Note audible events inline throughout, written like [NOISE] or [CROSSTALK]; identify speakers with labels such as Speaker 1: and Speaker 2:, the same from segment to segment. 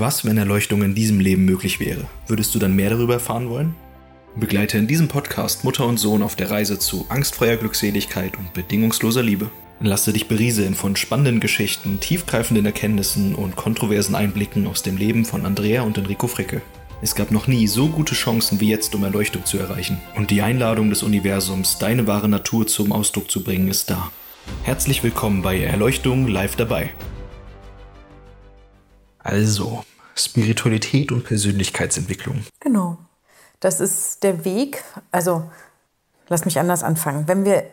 Speaker 1: Was, wenn Erleuchtung in diesem Leben möglich wäre? Würdest du dann mehr darüber erfahren wollen? Begleite in diesem Podcast Mutter und Sohn auf der Reise zu angstfreier Glückseligkeit und bedingungsloser Liebe. Lasse dich berieseln von spannenden Geschichten, tiefgreifenden Erkenntnissen und kontroversen Einblicken aus dem Leben von Andrea und Enrico Fricke. Es gab noch nie so gute Chancen wie jetzt, um Erleuchtung zu erreichen. Und die Einladung des Universums, deine wahre Natur zum Ausdruck zu bringen, ist da. Herzlich willkommen bei Erleuchtung live dabei. Also, Spiritualität und Persönlichkeitsentwicklung.
Speaker 2: Genau. Das ist der Weg. Also, lass mich anders anfangen. Wenn wir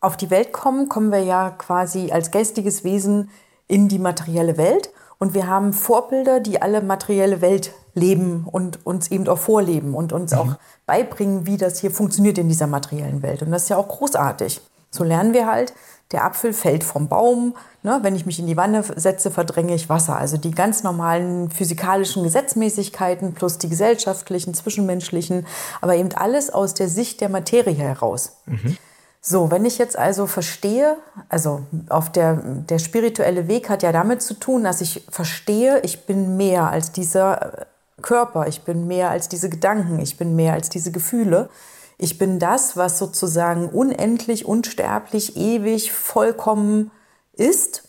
Speaker 2: auf die Welt kommen, kommen wir ja quasi als geistiges Wesen in die materielle Welt. Und wir haben Vorbilder, die alle materielle Welt leben und uns eben auch vorleben und uns mhm. auch beibringen, wie das hier funktioniert in dieser materiellen Welt. Und das ist ja auch großartig. So lernen wir halt, der Apfel fällt vom Baum. Ne? Wenn ich mich in die Wanne setze, verdränge ich Wasser. Also die ganz normalen physikalischen Gesetzmäßigkeiten plus die gesellschaftlichen, zwischenmenschlichen, aber eben alles aus der Sicht der Materie heraus. Mhm. So, wenn ich jetzt also verstehe, also auf der, der spirituelle Weg hat ja damit zu tun, dass ich verstehe, ich bin mehr als dieser Körper, ich bin mehr als diese Gedanken, ich bin mehr als diese Gefühle. Ich bin das, was sozusagen unendlich, unsterblich, ewig, vollkommen ist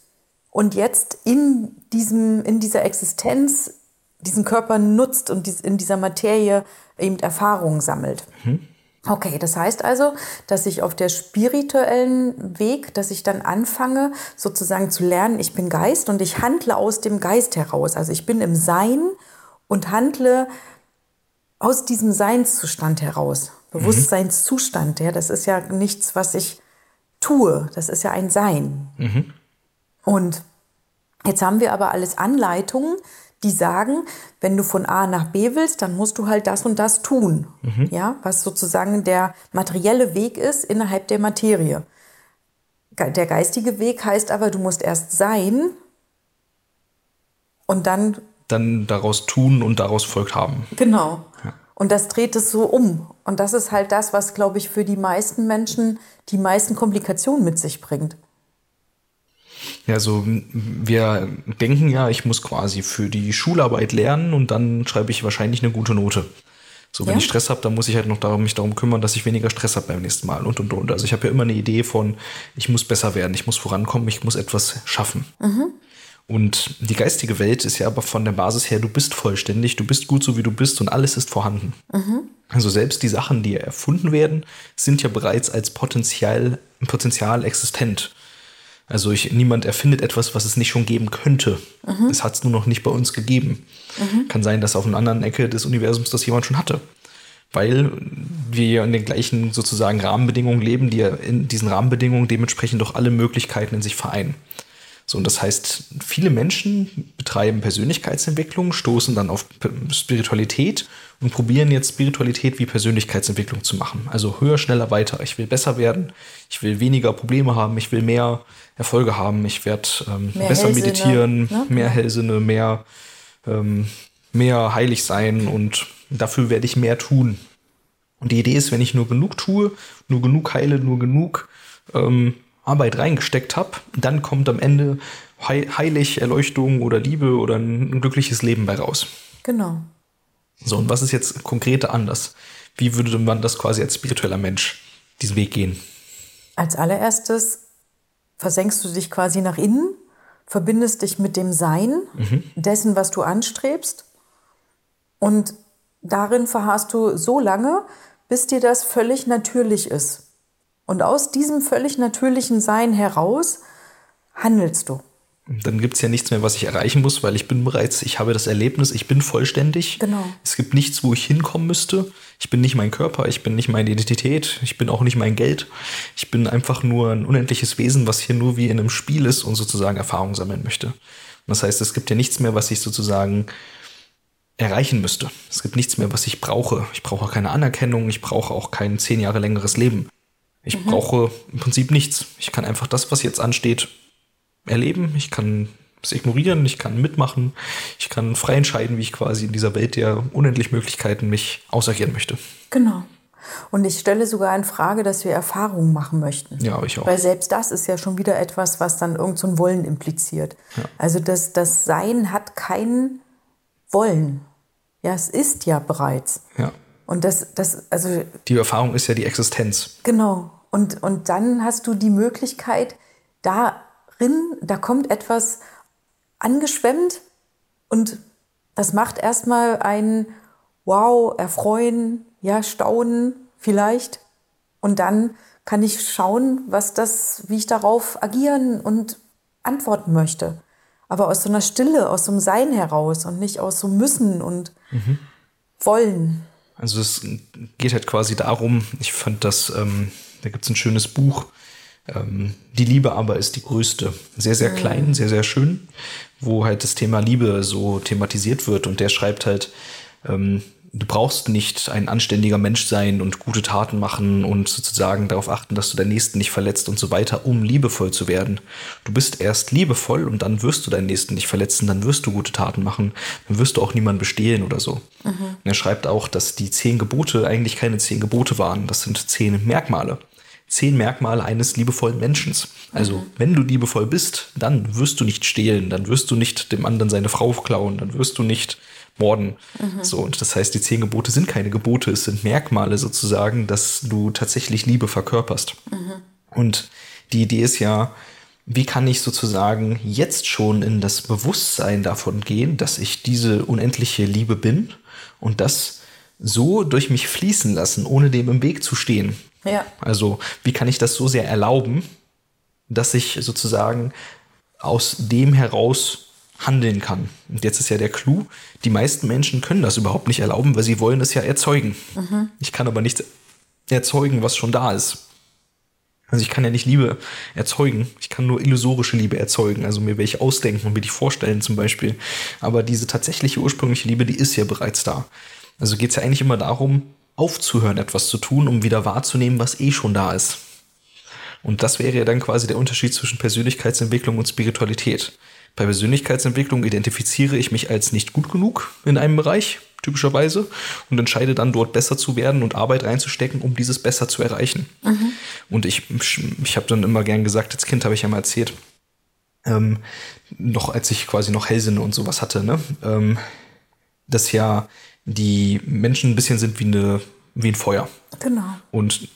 Speaker 2: und jetzt in, diesem, in dieser Existenz diesen Körper nutzt und in dieser Materie eben Erfahrungen sammelt. Mhm. Okay, das heißt also, dass ich auf der spirituellen Weg, dass ich dann anfange, sozusagen zu lernen, ich bin Geist und ich handle aus dem Geist heraus. Also ich bin im Sein und handle aus diesem Seinszustand heraus. Bewusstseinszustand, ja, das ist ja nichts, was ich tue. Das ist ja ein Sein. Mhm. Und jetzt haben wir aber alles Anleitungen, die sagen, wenn du von A nach B willst, dann musst du halt das und das tun. Mhm. Ja, was sozusagen der materielle Weg ist innerhalb der Materie. Der geistige Weg heißt aber, du musst erst sein und dann
Speaker 1: dann daraus tun und daraus folgt haben.
Speaker 2: Genau. Ja. Und das dreht es so um. Und das ist halt das, was, glaube ich, für die meisten Menschen die meisten Komplikationen mit sich bringt.
Speaker 1: Ja, so wir denken ja, ich muss quasi für die Schularbeit lernen und dann schreibe ich wahrscheinlich eine gute Note. So, wenn ja. ich Stress habe, dann muss ich halt noch darum, mich darum kümmern, dass ich weniger Stress habe beim nächsten Mal und und und. Also ich habe ja immer eine Idee von, ich muss besser werden, ich muss vorankommen, ich muss etwas schaffen. Mhm. Und die geistige Welt ist ja aber von der Basis her, du bist vollständig, du bist gut so wie du bist und alles ist vorhanden. Mhm. Also selbst die Sachen, die erfunden werden, sind ja bereits als Potenzial, Potenzial existent. Also ich, niemand erfindet etwas, was es nicht schon geben könnte. Mhm. Es hat es nur noch nicht bei uns gegeben. Mhm. Kann sein, dass auf einer anderen Ecke des Universums das jemand schon hatte. Weil wir in den gleichen sozusagen Rahmenbedingungen leben, die ja in diesen Rahmenbedingungen dementsprechend doch alle Möglichkeiten in sich vereinen. So, und das heißt, viele Menschen betreiben Persönlichkeitsentwicklung, stoßen dann auf Spiritualität und probieren jetzt Spiritualität wie Persönlichkeitsentwicklung zu machen. Also höher, schneller, weiter. Ich will besser werden, ich will weniger Probleme haben, ich will mehr Erfolge haben, ich werde ähm, besser Hellsinne, meditieren, ne? mehr Hellsinne, mehr, ähm, mehr heilig sein und dafür werde ich mehr tun. Und die Idee ist, wenn ich nur genug tue, nur genug heile, nur genug ähm, Arbeit reingesteckt habe, dann kommt am Ende heilig Erleuchtung oder Liebe oder ein glückliches Leben bei raus.
Speaker 2: Genau.
Speaker 1: So, und was ist jetzt konkreter anders? Wie würde man das quasi als spiritueller Mensch diesen Weg gehen?
Speaker 2: Als allererstes versenkst du dich quasi nach innen, verbindest dich mit dem Sein mhm. dessen, was du anstrebst. Und darin verharrst du so lange, bis dir das völlig natürlich ist. Und aus diesem völlig natürlichen Sein heraus handelst du.
Speaker 1: Dann gibt es ja nichts mehr, was ich erreichen muss, weil ich bin bereits, ich habe das Erlebnis, ich bin vollständig.
Speaker 2: Genau.
Speaker 1: Es gibt nichts, wo ich hinkommen müsste. Ich bin nicht mein Körper, ich bin nicht meine Identität, ich bin auch nicht mein Geld. Ich bin einfach nur ein unendliches Wesen, was hier nur wie in einem Spiel ist und sozusagen Erfahrung sammeln möchte. Und das heißt, es gibt ja nichts mehr, was ich sozusagen erreichen müsste. Es gibt nichts mehr, was ich brauche. Ich brauche keine Anerkennung, ich brauche auch kein zehn Jahre längeres Leben. Ich mhm. brauche im Prinzip nichts. Ich kann einfach das, was jetzt ansteht, erleben. Ich kann es ignorieren, ich kann mitmachen, ich kann frei entscheiden, wie ich quasi in dieser Welt der unendlich Möglichkeiten mich ausagieren möchte.
Speaker 2: Genau. Und ich stelle sogar in Frage, dass wir Erfahrungen machen möchten.
Speaker 1: Ja, ich auch.
Speaker 2: Weil selbst das ist ja schon wieder etwas, was dann irgend so ein Wollen impliziert. Ja. Also das, das Sein hat keinen wollen. Ja, es ist ja bereits.
Speaker 1: Ja.
Speaker 2: Und das, das, also.
Speaker 1: Die Erfahrung ist ja die Existenz.
Speaker 2: Genau. Und, und dann hast du die Möglichkeit, darin, da kommt etwas angeschwemmt und das macht erstmal ein Wow, erfreuen, ja, staunen vielleicht. Und dann kann ich schauen, was das, wie ich darauf agieren und antworten möchte. Aber aus so einer Stille, aus so einem Sein heraus und nicht aus so müssen und mhm. wollen.
Speaker 1: Also es geht halt quasi darum, ich fand das, ähm, da gibt es ein schönes Buch, ähm, Die Liebe aber ist die größte. Sehr, sehr mhm. klein, sehr, sehr schön, wo halt das Thema Liebe so thematisiert wird und der schreibt halt, ähm, du brauchst nicht ein anständiger Mensch sein und gute Taten machen und sozusagen darauf achten, dass du deinen Nächsten nicht verletzt und so weiter, um liebevoll zu werden. Du bist erst liebevoll und dann wirst du deinen Nächsten nicht verletzen, dann wirst du gute Taten machen, dann wirst du auch niemanden bestehlen oder so. Mhm. Er schreibt auch, dass die zehn Gebote eigentlich keine zehn Gebote waren, das sind zehn Merkmale. Zehn Merkmale eines liebevollen Menschen. Also, mhm. wenn du liebevoll bist, dann wirst du nicht stehlen, dann wirst du nicht dem anderen seine Frau klauen, dann wirst du nicht Morden. Mhm. So, und das heißt, die zehn Gebote sind keine Gebote, es sind Merkmale sozusagen, dass du tatsächlich Liebe verkörperst. Mhm. Und die Idee ist ja, wie kann ich sozusagen jetzt schon in das Bewusstsein davon gehen, dass ich diese unendliche Liebe bin und das so durch mich fließen lassen, ohne dem im Weg zu stehen.
Speaker 2: Ja.
Speaker 1: Also, wie kann ich das so sehr erlauben, dass ich sozusagen aus dem heraus handeln kann. Und jetzt ist ja der Clou, die meisten Menschen können das überhaupt nicht erlauben, weil sie wollen es ja erzeugen. Mhm. Ich kann aber nichts erzeugen, was schon da ist. Also ich kann ja nicht Liebe erzeugen. Ich kann nur illusorische Liebe erzeugen. Also mir welche ausdenken und mir die vorstellen zum Beispiel. Aber diese tatsächliche ursprüngliche Liebe, die ist ja bereits da. Also geht es ja eigentlich immer darum, aufzuhören, etwas zu tun, um wieder wahrzunehmen, was eh schon da ist. Und das wäre ja dann quasi der Unterschied zwischen Persönlichkeitsentwicklung und Spiritualität. Bei Persönlichkeitsentwicklung identifiziere ich mich als nicht gut genug in einem Bereich, typischerweise, und entscheide dann dort besser zu werden und Arbeit reinzustecken, um dieses besser zu erreichen. Mhm. Und ich, ich habe dann immer gern gesagt, als Kind habe ich ja mal erzählt, ähm, noch als ich quasi noch Hellsinne und sowas hatte, ne, ähm, dass ja die Menschen ein bisschen sind wie, eine, wie ein Feuer.
Speaker 2: Genau.
Speaker 1: Und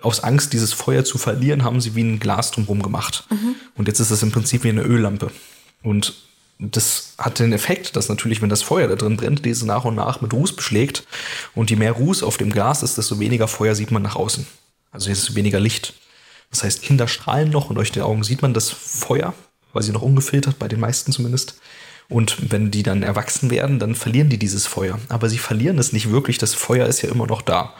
Speaker 1: aus Angst, dieses Feuer zu verlieren, haben sie wie ein Glas drumherum gemacht. Mhm. Und jetzt ist es im Prinzip wie eine Öllampe. Und das hat den Effekt, dass natürlich, wenn das Feuer da drin brennt, diese nach und nach mit Ruß beschlägt. Und je mehr Ruß auf dem Gas ist, desto weniger Feuer sieht man nach außen. Also desto weniger Licht. Das heißt, Kinder strahlen noch und durch die Augen sieht man das Feuer, weil sie noch ungefiltert, bei den meisten zumindest. Und wenn die dann erwachsen werden, dann verlieren die dieses Feuer. Aber sie verlieren es nicht wirklich. Das Feuer ist ja immer noch da.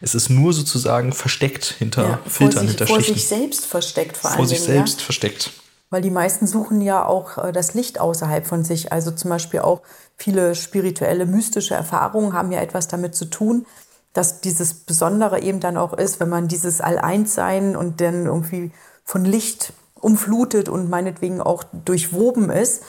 Speaker 1: Es ist nur sozusagen versteckt hinter ja, Filtern, sich, hinter
Speaker 2: vor
Speaker 1: Schichten.
Speaker 2: Vor sich selbst versteckt
Speaker 1: vor allem. Vor sich selbst ja? versteckt.
Speaker 2: Weil die meisten suchen ja auch äh, das Licht außerhalb von sich. Also zum Beispiel auch viele spirituelle, mystische Erfahrungen haben ja etwas damit zu tun, dass dieses Besondere eben dann auch ist, wenn man dieses All-Eins-Sein und dann irgendwie von Licht umflutet und meinetwegen auch durchwoben ist.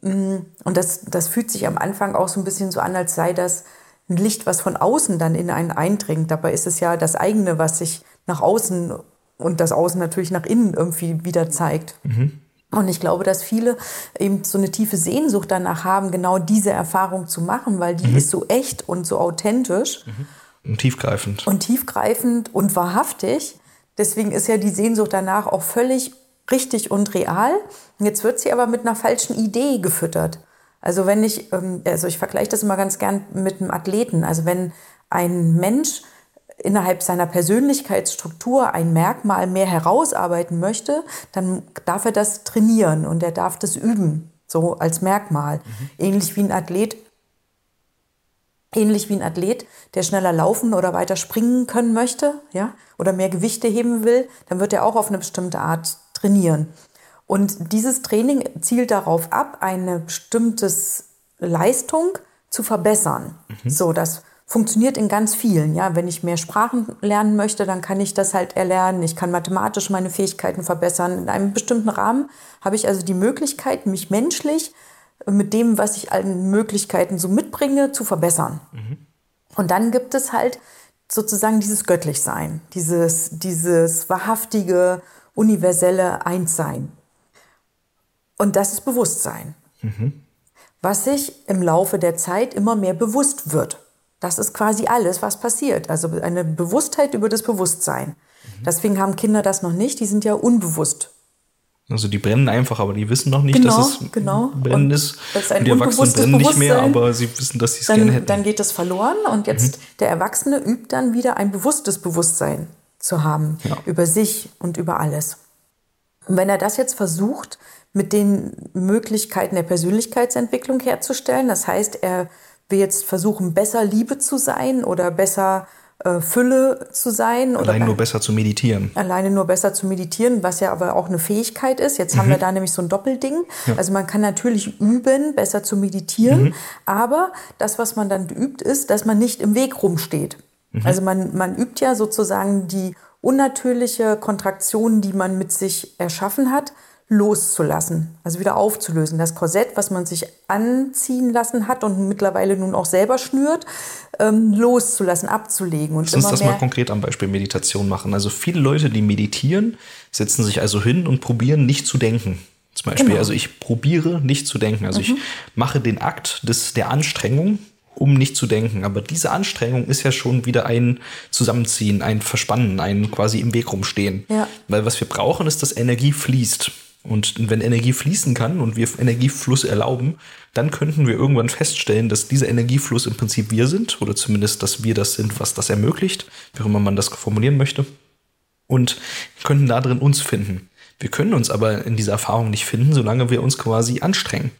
Speaker 2: Mm, und das, das fühlt sich am Anfang auch so ein bisschen so an, als sei das ein Licht, was von außen dann in einen eindringt. Dabei ist es ja das eigene, was sich nach außen und das Außen natürlich nach innen irgendwie wieder zeigt. Mhm. Und ich glaube, dass viele eben so eine tiefe Sehnsucht danach haben, genau diese Erfahrung zu machen, weil die mhm. ist so echt und so authentisch.
Speaker 1: Mhm. Und tiefgreifend.
Speaker 2: Und tiefgreifend und wahrhaftig. Deswegen ist ja die Sehnsucht danach auch völlig richtig und real. Jetzt wird sie aber mit einer falschen Idee gefüttert. Also wenn ich, ähm, also ich vergleiche das immer ganz gern mit einem Athleten. Also wenn ein Mensch innerhalb seiner Persönlichkeitsstruktur ein Merkmal mehr herausarbeiten möchte, dann darf er das trainieren und er darf das üben, so als Merkmal. Mhm. Ähnlich wie ein Athlet, ähnlich wie ein Athlet, der schneller laufen oder weiter springen können möchte, ja, oder mehr Gewichte heben will, dann wird er auch auf eine bestimmte Art trainieren. Und dieses Training zielt darauf ab, eine bestimmte Leistung zu verbessern, mhm. so dass funktioniert in ganz vielen. Ja, wenn ich mehr Sprachen lernen möchte, dann kann ich das halt erlernen. Ich kann mathematisch meine Fähigkeiten verbessern. In einem bestimmten Rahmen habe ich also die Möglichkeit, mich menschlich mit dem, was ich an Möglichkeiten so mitbringe, zu verbessern. Mhm. Und dann gibt es halt sozusagen dieses Göttlichsein, dieses, dieses wahrhaftige, universelle Einssein. Und das ist Bewusstsein. Mhm. was sich im Laufe der Zeit immer mehr bewusst wird. Das ist quasi alles, was passiert. Also eine Bewusstheit über das Bewusstsein. Mhm. Deswegen haben Kinder das noch nicht, die sind ja unbewusst.
Speaker 1: Also die brennen einfach, aber die wissen noch nicht,
Speaker 2: genau,
Speaker 1: dass es
Speaker 2: genau.
Speaker 1: brennen ist.
Speaker 2: Das ist ein
Speaker 1: die Erwachsenen brennen nicht mehr, aber sie wissen, dass sie es gerne hätten.
Speaker 2: dann geht es verloren und jetzt der Erwachsene übt dann wieder ein bewusstes Bewusstsein zu haben
Speaker 1: Ja.
Speaker 2: über sich und über alles. Und wenn er das jetzt versucht, mit den Möglichkeiten der Persönlichkeitsentwicklung herzustellen, das heißt, er will jetzt versuchen, besser Liebe zu sein oder besser äh, Fülle zu sein oder
Speaker 1: Allein nur besser zu meditieren.
Speaker 2: alleine nur besser zu meditieren, was ja aber auch eine Fähigkeit ist. Jetzt haben wir da nämlich so ein Doppelding. Also man kann natürlich üben, besser zu meditieren, aber das, was man dann übt, ist, dass man nicht im Weg rumsteht. Also man, man übt ja sozusagen die unnatürliche Kontraktion, die man mit sich erschaffen hat, loszulassen, also wieder aufzulösen. Das Korsett, was man sich anziehen lassen hat und mittlerweile nun auch selber schnürt, ähm, loszulassen, abzulegen und
Speaker 1: Lass uns das mal konkret am Beispiel Meditation machen. Also viele Leute, die meditieren, setzen sich also hin und probieren nicht zu denken. Zum Beispiel,
Speaker 2: Genau.
Speaker 1: also ich probiere nicht zu denken. Also ich mache den Akt des, der Anstrengung, um nicht zu denken. Aber diese Anstrengung ist ja schon wieder ein Zusammenziehen, ein Verspannen, ein quasi im Weg rumstehen.
Speaker 2: Ja.
Speaker 1: Weil was wir brauchen, ist, dass Energie fließt. Und wenn Energie fließen kann und wir Energiefluss erlauben, dann könnten wir irgendwann feststellen, dass dieser Energiefluss im Prinzip wir sind oder zumindest, dass wir das sind, was das ermöglicht, wie immer man das formulieren möchte. Und könnten da drin uns finden. Wir können uns aber in dieser Erfahrung nicht finden, solange wir uns quasi anstrengen.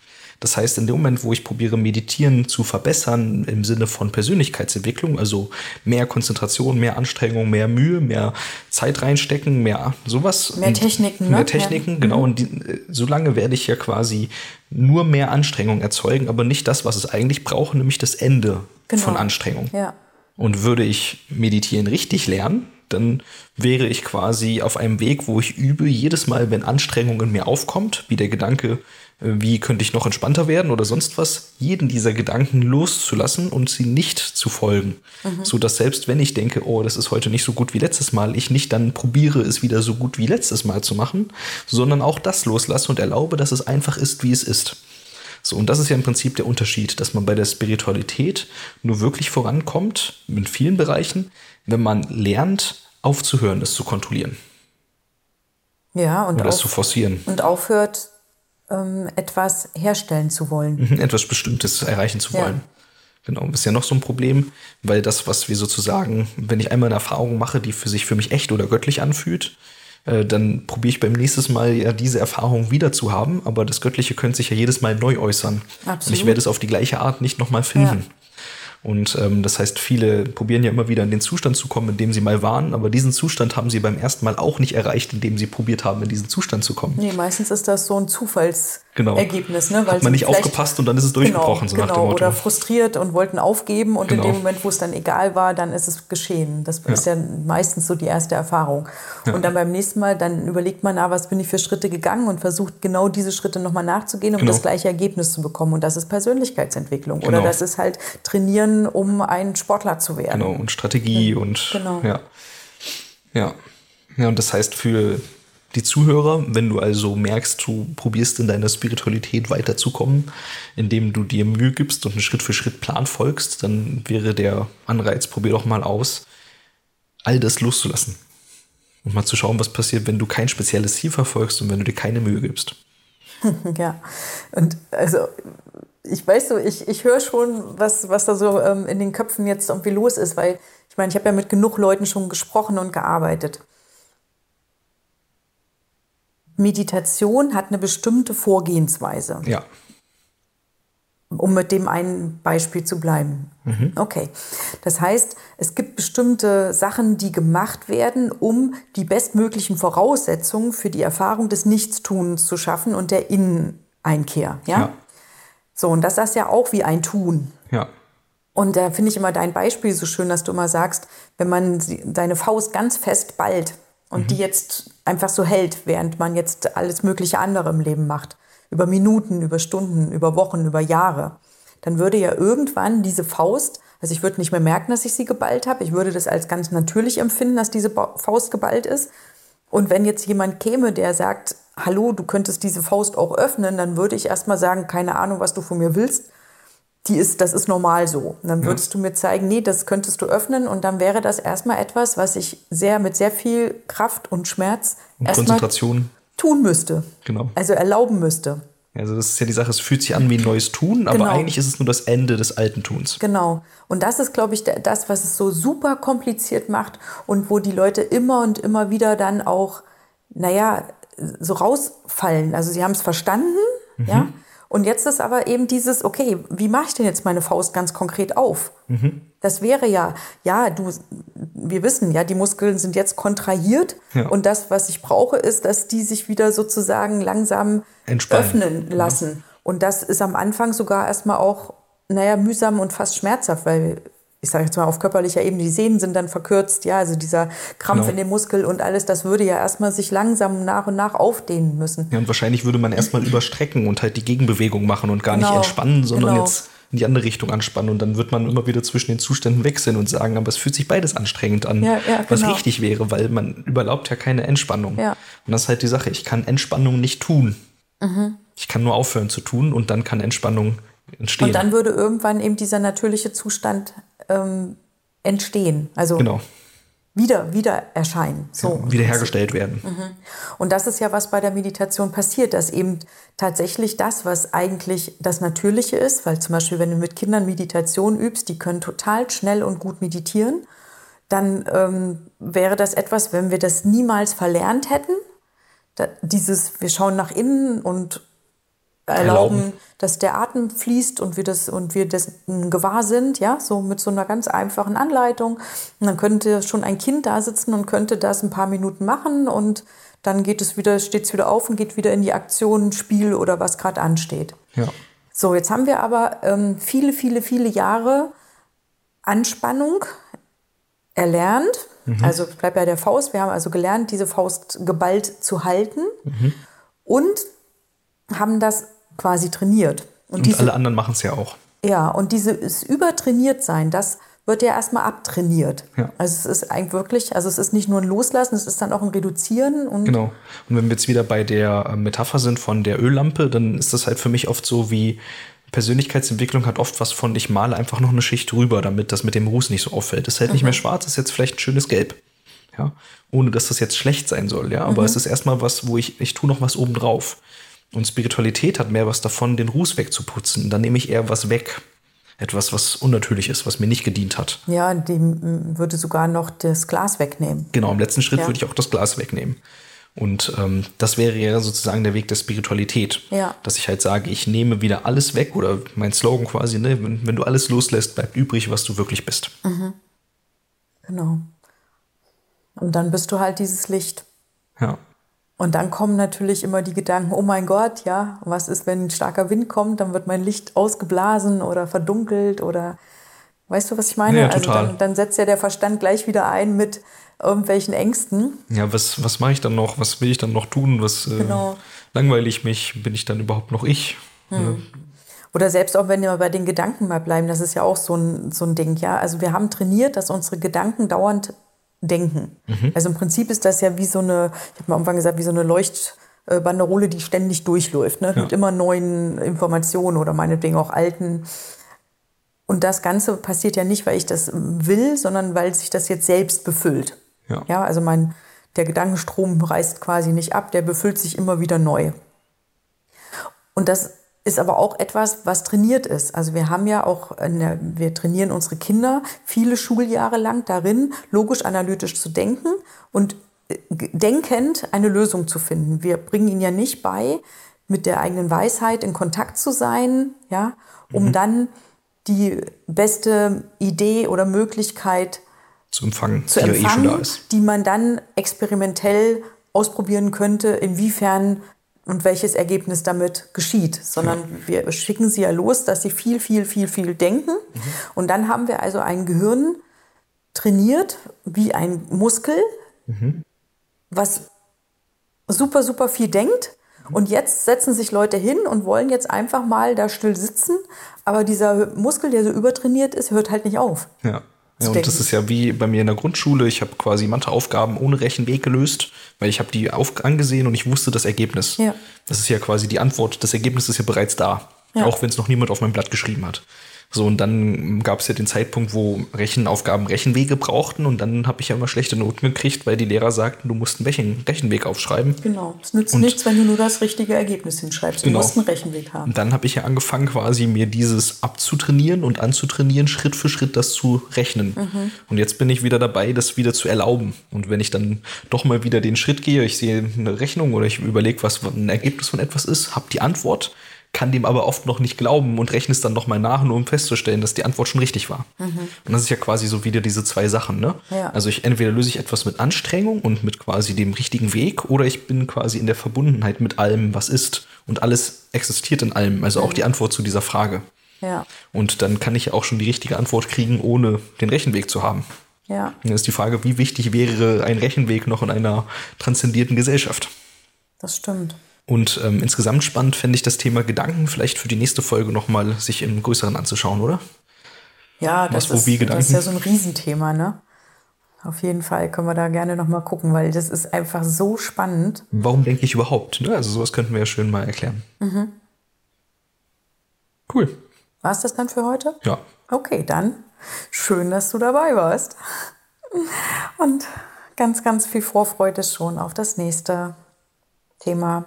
Speaker 1: Das heißt, in dem Moment, wo ich probiere, Meditieren zu verbessern im Sinne von Persönlichkeitsentwicklung, also mehr Konzentration, mehr Anstrengung, mehr Mühe, mehr Zeit reinstecken, mehr sowas.
Speaker 2: Mehr Techniken, ne?
Speaker 1: Mehr
Speaker 2: Ja.
Speaker 1: Techniken, genau. Und die, äh, solange werde ich ja quasi nur mehr Anstrengung erzeugen, aber nicht das, was es eigentlich braucht, nämlich das Ende
Speaker 2: Genau.
Speaker 1: von Anstrengung.
Speaker 2: Ja.
Speaker 1: Und würde ich Meditieren richtig lernen, dann wäre ich quasi auf einem Weg, wo ich übe, jedes Mal, wenn Anstrengung in mir aufkommt, wie der Gedanke, äh, wie könnte ich noch entspannter werden oder sonst was, jeden dieser Gedanken loszulassen und sie nicht zu folgen. So dass selbst wenn ich denke, oh, das ist heute nicht so gut wie letztes Mal, ich nicht dann probiere, es wieder so gut wie letztes Mal zu machen, sondern auch das loslasse und erlaube, dass es einfach ist, wie es ist. So, und das ist ja im Prinzip der Unterschied, dass man bei der Spiritualität nur wirklich vorankommt, in vielen Bereichen, wenn man lernt, aufzuhören, es zu kontrollieren
Speaker 2: Ja, und,
Speaker 1: oder
Speaker 2: auf,
Speaker 1: zu forcieren,
Speaker 2: und aufhört, ähm, etwas herstellen zu wollen.
Speaker 1: mhm, etwas Bestimmtes erreichen zu
Speaker 2: Ja.
Speaker 1: wollen. Genau, das ist ja noch so ein Problem, weil das, was wir sozusagen, wenn ich einmal eine Erfahrung mache, die für sich für mich echt oder göttlich anfühlt, äh, dann probiere ich beim nächsten Mal ja diese Erfahrung wieder zu haben, aber das Göttliche könnte sich ja jedes Mal neu äußern. Und
Speaker 2: Absolut.
Speaker 1: ich werde es auf die gleiche Art nicht nochmal finden. Und ähm, das heißt, viele probieren ja immer wieder in den Zustand zu kommen, in dem sie mal waren, aber diesen Zustand haben sie beim ersten Mal auch nicht erreicht, indem sie probiert haben, in diesen Zustand zu kommen.
Speaker 2: Nee, meistens ist das so ein
Speaker 1: Genau.
Speaker 2: Zufallsergebnis. Ne?
Speaker 1: Hat
Speaker 2: sie
Speaker 1: man nicht aufgepasst und dann ist es durchgebrochen,
Speaker 2: genau,
Speaker 1: so nach
Speaker 2: genau,
Speaker 1: dem Motto.
Speaker 2: Oder frustriert und wollten aufgeben und
Speaker 1: Genau.
Speaker 2: in dem Moment, wo es dann egal war, dann ist es geschehen. Das ist ja meistens so die erste Erfahrung. Und dann beim nächsten Mal, dann überlegt man, ah, was bin ich für Schritte gegangen und versucht genau diese Schritte nochmal nachzugehen, um
Speaker 1: Genau.
Speaker 2: das gleiche Ergebnis zu bekommen. Und das ist Persönlichkeitsentwicklung.
Speaker 1: Genau.
Speaker 2: Oder das ist halt trainieren, um ein Sportler zu werden.
Speaker 1: Genau, und Strategie und
Speaker 2: Genau.
Speaker 1: ja. Ja. Ja, und das heißt für die Zuhörer, wenn du also merkst, du probierst in deiner Spiritualität weiterzukommen, indem du dir Mühe gibst und einen Schritt für Schritt Plan folgst, dann wäre der Anreiz, probier doch mal aus, all das loszulassen. Und mal zu schauen, was passiert, wenn du kein spezielles Ziel verfolgst und wenn du dir keine Mühe gibst. [LAUGHS]
Speaker 2: Ja, und also ich weiß so, ich, ich höre schon, was, was da so ähm, in den Köpfen jetzt irgendwie los ist, weil ich meine, ich habe ja mit genug Leuten schon gesprochen und gearbeitet. Meditation hat eine bestimmte Vorgehensweise,
Speaker 1: Ja,
Speaker 2: um mit dem einen Beispiel zu bleiben. Okay. Das heißt, es gibt bestimmte Sachen, die gemacht werden, um die bestmöglichen Voraussetzungen für die Erfahrung des Nichtstuns zu schaffen und der Inneneinkehr. Ja?
Speaker 1: ja,
Speaker 2: So, und das ist ja auch wie ein Tun.
Speaker 1: ja,
Speaker 2: Und da finde ich immer dein Beispiel so schön, dass du immer sagst, wenn man deine Faust ganz fest ballt und die jetzt einfach so hält, während man jetzt alles mögliche andere im Leben macht, über Minuten, über Stunden, über Wochen, über Jahre, dann würde ja irgendwann diese Faust, also ich würde nicht mehr merken, dass ich sie geballt habe, ich würde das als ganz natürlich empfinden, dass diese Faust geballt ist, Und wenn jetzt jemand käme, der sagt, hallo, du könntest diese Faust auch öffnen, dann würde ich erstmal sagen, keine Ahnung, was du von mir willst. Die ist, das ist normal so. Und dann würdest ja. du mir zeigen, nee, das könntest du öffnen und dann wäre das erstmal etwas, was ich sehr mit sehr viel Kraft und Schmerz
Speaker 1: und Konzentration
Speaker 2: tun müsste.
Speaker 1: Genau.
Speaker 2: Also erlauben müsste.
Speaker 1: Also das ist ja die Sache, es fühlt sich an wie ein neues Tun, aber genau. eigentlich ist es nur das Ende des alten Tuns.
Speaker 2: Genau. Und das ist, glaube ich, das, was es so super kompliziert macht und wo die Leute immer und immer wieder dann auch, naja, so rausfallen. Also sie haben es verstanden, mhm. ja. Und jetzt ist aber eben dieses, okay, wie mache ich denn jetzt meine Faust ganz konkret auf? Mhm. Das wäre ja, ja, du, wir wissen ja, die Muskeln sind jetzt kontrahiert ja. und das, was ich brauche, ist, dass die sich wieder sozusagen langsam Entspannen. öffnen lassen. Ja. Und das ist am Anfang sogar erstmal auch, naja, mühsam und fast schmerzhaft, weil ich sage jetzt mal auf körperlicher Ebene, die Sehnen sind dann verkürzt, ja, also dieser Krampf genau. in dem Muskel und alles, das würde ja erstmal sich langsam nach und nach aufdehnen müssen.
Speaker 1: Ja, und wahrscheinlich würde man erstmal überstrecken und halt die Gegenbewegung machen und gar genau. nicht entspannen, sondern genau. jetzt in die andere Richtung anspannen und dann wird man immer wieder zwischen den Zuständen wechseln und sagen, aber es fühlt sich beides anstrengend an, ja, ja, was genau. richtig wäre, weil man überlaubt ja keine Entspannung. Ja. Und das ist halt die Sache, ich kann Entspannung nicht tun. Mhm. Ich kann nur aufhören zu tun und dann kann Entspannung entstehen.
Speaker 2: Und dann würde irgendwann eben dieser natürliche Zustand ähm, entstehen. Also genau. wieder, wieder erscheinen.
Speaker 1: So. Ja, wiederhergestellt werden.
Speaker 2: Mhm. Und das ist ja, was bei der Meditation passiert, dass eben tatsächlich das, was eigentlich das Natürliche ist, weil zum Beispiel, wenn du mit Kindern Meditation übst, die können total schnell und gut meditieren, dann ähm, wäre das etwas, wenn wir das niemals verlernt hätten, dieses, wir schauen nach innen und erlauben, erlauben, dass der Atem fließt und wir das und wir das gewahr sind, ja, so mit so einer ganz einfachen Anleitung. Und dann könnte schon ein Kind da sitzen und könnte das ein paar Minuten machen und dann geht es wieder, steht es wieder auf und geht wieder in die Aktion, Spiel oder was gerade ansteht.
Speaker 1: Ja.
Speaker 2: So, jetzt haben wir aber ähm, viele, viele, viele Jahre Anspannung erlernt. Mhm. Also bleibt bei der Faust. Wir haben also gelernt, diese Faust geballt zu halten mhm. und haben das quasi trainiert.
Speaker 1: Und, und diese, alle anderen machen es ja auch.
Speaker 2: Ja, und dieses übertrainiert sein, das wird ja erstmal abtrainiert. Ja. Also es ist eigentlich wirklich, also es ist nicht nur ein Loslassen, es ist dann auch ein Reduzieren. Und
Speaker 1: genau. Und wenn wir jetzt wieder bei der äh, Metapher sind von der Öllampe, dann ist das halt für mich oft so wie Persönlichkeitsentwicklung hat oft was von, ich male einfach noch eine Schicht drüber, damit das mit dem Ruß nicht so auffällt. Es ist halt mhm. nicht mehr schwarz, es ist jetzt vielleicht ein schönes Gelb. Ja, ohne dass das jetzt schlecht sein soll, ja. Aber mhm. es ist erstmal was, wo ich, ich tue noch was oben drauf. Und Spiritualität hat mehr was davon, den Ruß wegzuputzen. Dann nehme ich eher was weg. Etwas, was unnatürlich ist, was mir nicht gedient hat.
Speaker 2: Ja, dem würde sogar noch das Glas wegnehmen.
Speaker 1: Genau, im letzten Schritt ja. würde ich auch das Glas wegnehmen. Und ähm, das wäre ja sozusagen der Weg der Spiritualität.
Speaker 2: Ja.
Speaker 1: Dass ich halt sage, ich nehme wieder alles weg oder mein Slogan quasi, ne, wenn, wenn du alles loslässt, bleibt übrig, was du wirklich bist.
Speaker 2: Mhm. Genau. Und dann bist du halt dieses Licht.
Speaker 1: Ja.
Speaker 2: Und dann kommen natürlich immer die Gedanken, oh mein Gott, ja, was ist, wenn ein starker Wind kommt, dann wird mein Licht ausgeblasen oder verdunkelt oder weißt du, was ich meine?
Speaker 1: Ja, total.
Speaker 2: Also dann, dann setzt ja der Verstand gleich wieder ein mit irgendwelchen Ängsten.
Speaker 1: Ja, was, was mache ich dann noch? Was will ich dann noch tun? Was äh, genau. äh, langweile ich mich? Bin ich dann überhaupt noch ich? Hm.
Speaker 2: Oder selbst auch wenn wir bei den Gedanken mal bleiben, das ist ja auch so ein, so ein Ding, ja. Also wir haben trainiert, dass unsere Gedanken dauernd denken. Mhm. Also im Prinzip ist das ja wie so eine, ich habe mal irgendwann gesagt, wie so eine Leuchtbanderole, die ständig durchläuft, ne? Ja. mit immer neuen Informationen oder meinetwegen auch alten. Und das Ganze passiert ja nicht, weil ich das will, sondern weil sich das jetzt selbst befüllt.
Speaker 1: Ja,
Speaker 2: ja also mein, der Gedankenstrom reißt quasi nicht ab, der befüllt sich immer wieder neu. Und das ist aber auch etwas, was trainiert ist. Also wir haben ja auch, der, wir trainieren unsere Kinder viele Schuljahre lang darin, logisch analytisch zu denken und äh, denkend eine Lösung zu finden. Wir bringen ihnen ja nicht bei, mit der eigenen Weisheit in Kontakt zu sein, ja, um mhm. dann die beste Idee oder Möglichkeit
Speaker 1: zu empfangen,
Speaker 2: zu die, empfangen, eh die man dann experimentell ausprobieren könnte, inwiefern und welches Ergebnis damit geschieht, sondern wir schicken sie ja los, dass sie viel, viel, viel, viel denken. Mhm. Und dann haben wir also ein Gehirn trainiert wie ein Muskel, mhm. was super, super viel denkt. Und jetzt setzen sich Leute hin und wollen jetzt einfach mal da still sitzen, aber dieser Muskel, der so übertrainiert ist, hört halt nicht auf.
Speaker 1: Ja. Ja, und das ist ja wie bei mir in der Grundschule. Ich habe quasi Matheaufgaben ohne Rechenweg gelöst, weil ich habe die auf angesehen und ich wusste das Ergebnis.
Speaker 2: Ja.
Speaker 1: Das ist ja quasi die Antwort. Das Ergebnis ist ja bereits da.
Speaker 2: Ja.
Speaker 1: Auch wenn es noch niemand auf meinem Blatt geschrieben hat. So, und dann gab es ja den Zeitpunkt, wo Rechenaufgaben Rechenwege brauchten und dann habe ich ja immer schlechte Noten gekriegt, weil die Lehrer sagten, du musst einen Rechen Rechenweg aufschreiben.
Speaker 2: Genau. Es nützt
Speaker 1: Und-
Speaker 2: nichts, wenn du nur das richtige Ergebnis hinschreibst. Du
Speaker 1: Genau.
Speaker 2: musst einen Rechenweg haben.
Speaker 1: Und dann habe ich ja angefangen, quasi mir dieses abzutrainieren und anzutrainieren, Schritt für Schritt das zu rechnen. Und jetzt bin ich wieder dabei, das wieder zu erlauben. Und wenn ich dann doch mal wieder den Schritt gehe, ich sehe eine Rechnung oder ich überlege, was ein Ergebnis von etwas ist, habe die Antwort, kann dem aber oft noch nicht glauben und rechne es dann nochmal nach, nur um festzustellen, dass die Antwort schon richtig war. Und das ist ja quasi so wieder diese zwei Sachen. Ne?
Speaker 2: Ja.
Speaker 1: Also ich entweder löse ich etwas mit Anstrengung und mit quasi dem richtigen Weg oder ich bin quasi in der Verbundenheit mit allem, was ist. Und alles existiert in allem, also auch die Antwort zu dieser Frage.
Speaker 2: Ja.
Speaker 1: Und dann kann ich ja auch schon die richtige Antwort kriegen, ohne den Rechenweg zu haben.
Speaker 2: Ja.
Speaker 1: Dann ist die Frage, wie wichtig wäre ein Rechenweg noch in einer transzendierten Gesellschaft?
Speaker 2: Das stimmt.
Speaker 1: Und ähm, insgesamt spannend fände ich das Thema Gedanken vielleicht für die nächste Folge nochmal sich im Größeren anzuschauen, oder?
Speaker 2: Ja, das,
Speaker 1: Was,
Speaker 2: ist, das ist ja so ein Riesenthema, ne? Auf jeden Fall können wir da gerne nochmal gucken, weil das ist einfach so spannend.
Speaker 1: Warum denke ich überhaupt? Ne? Also sowas könnten wir ja schön mal erklären. Cool.
Speaker 2: War es das dann für heute?
Speaker 1: Ja.
Speaker 2: Okay, dann schön, dass du dabei warst. Und ganz, ganz viel Vorfreude schon auf das nächste Thema.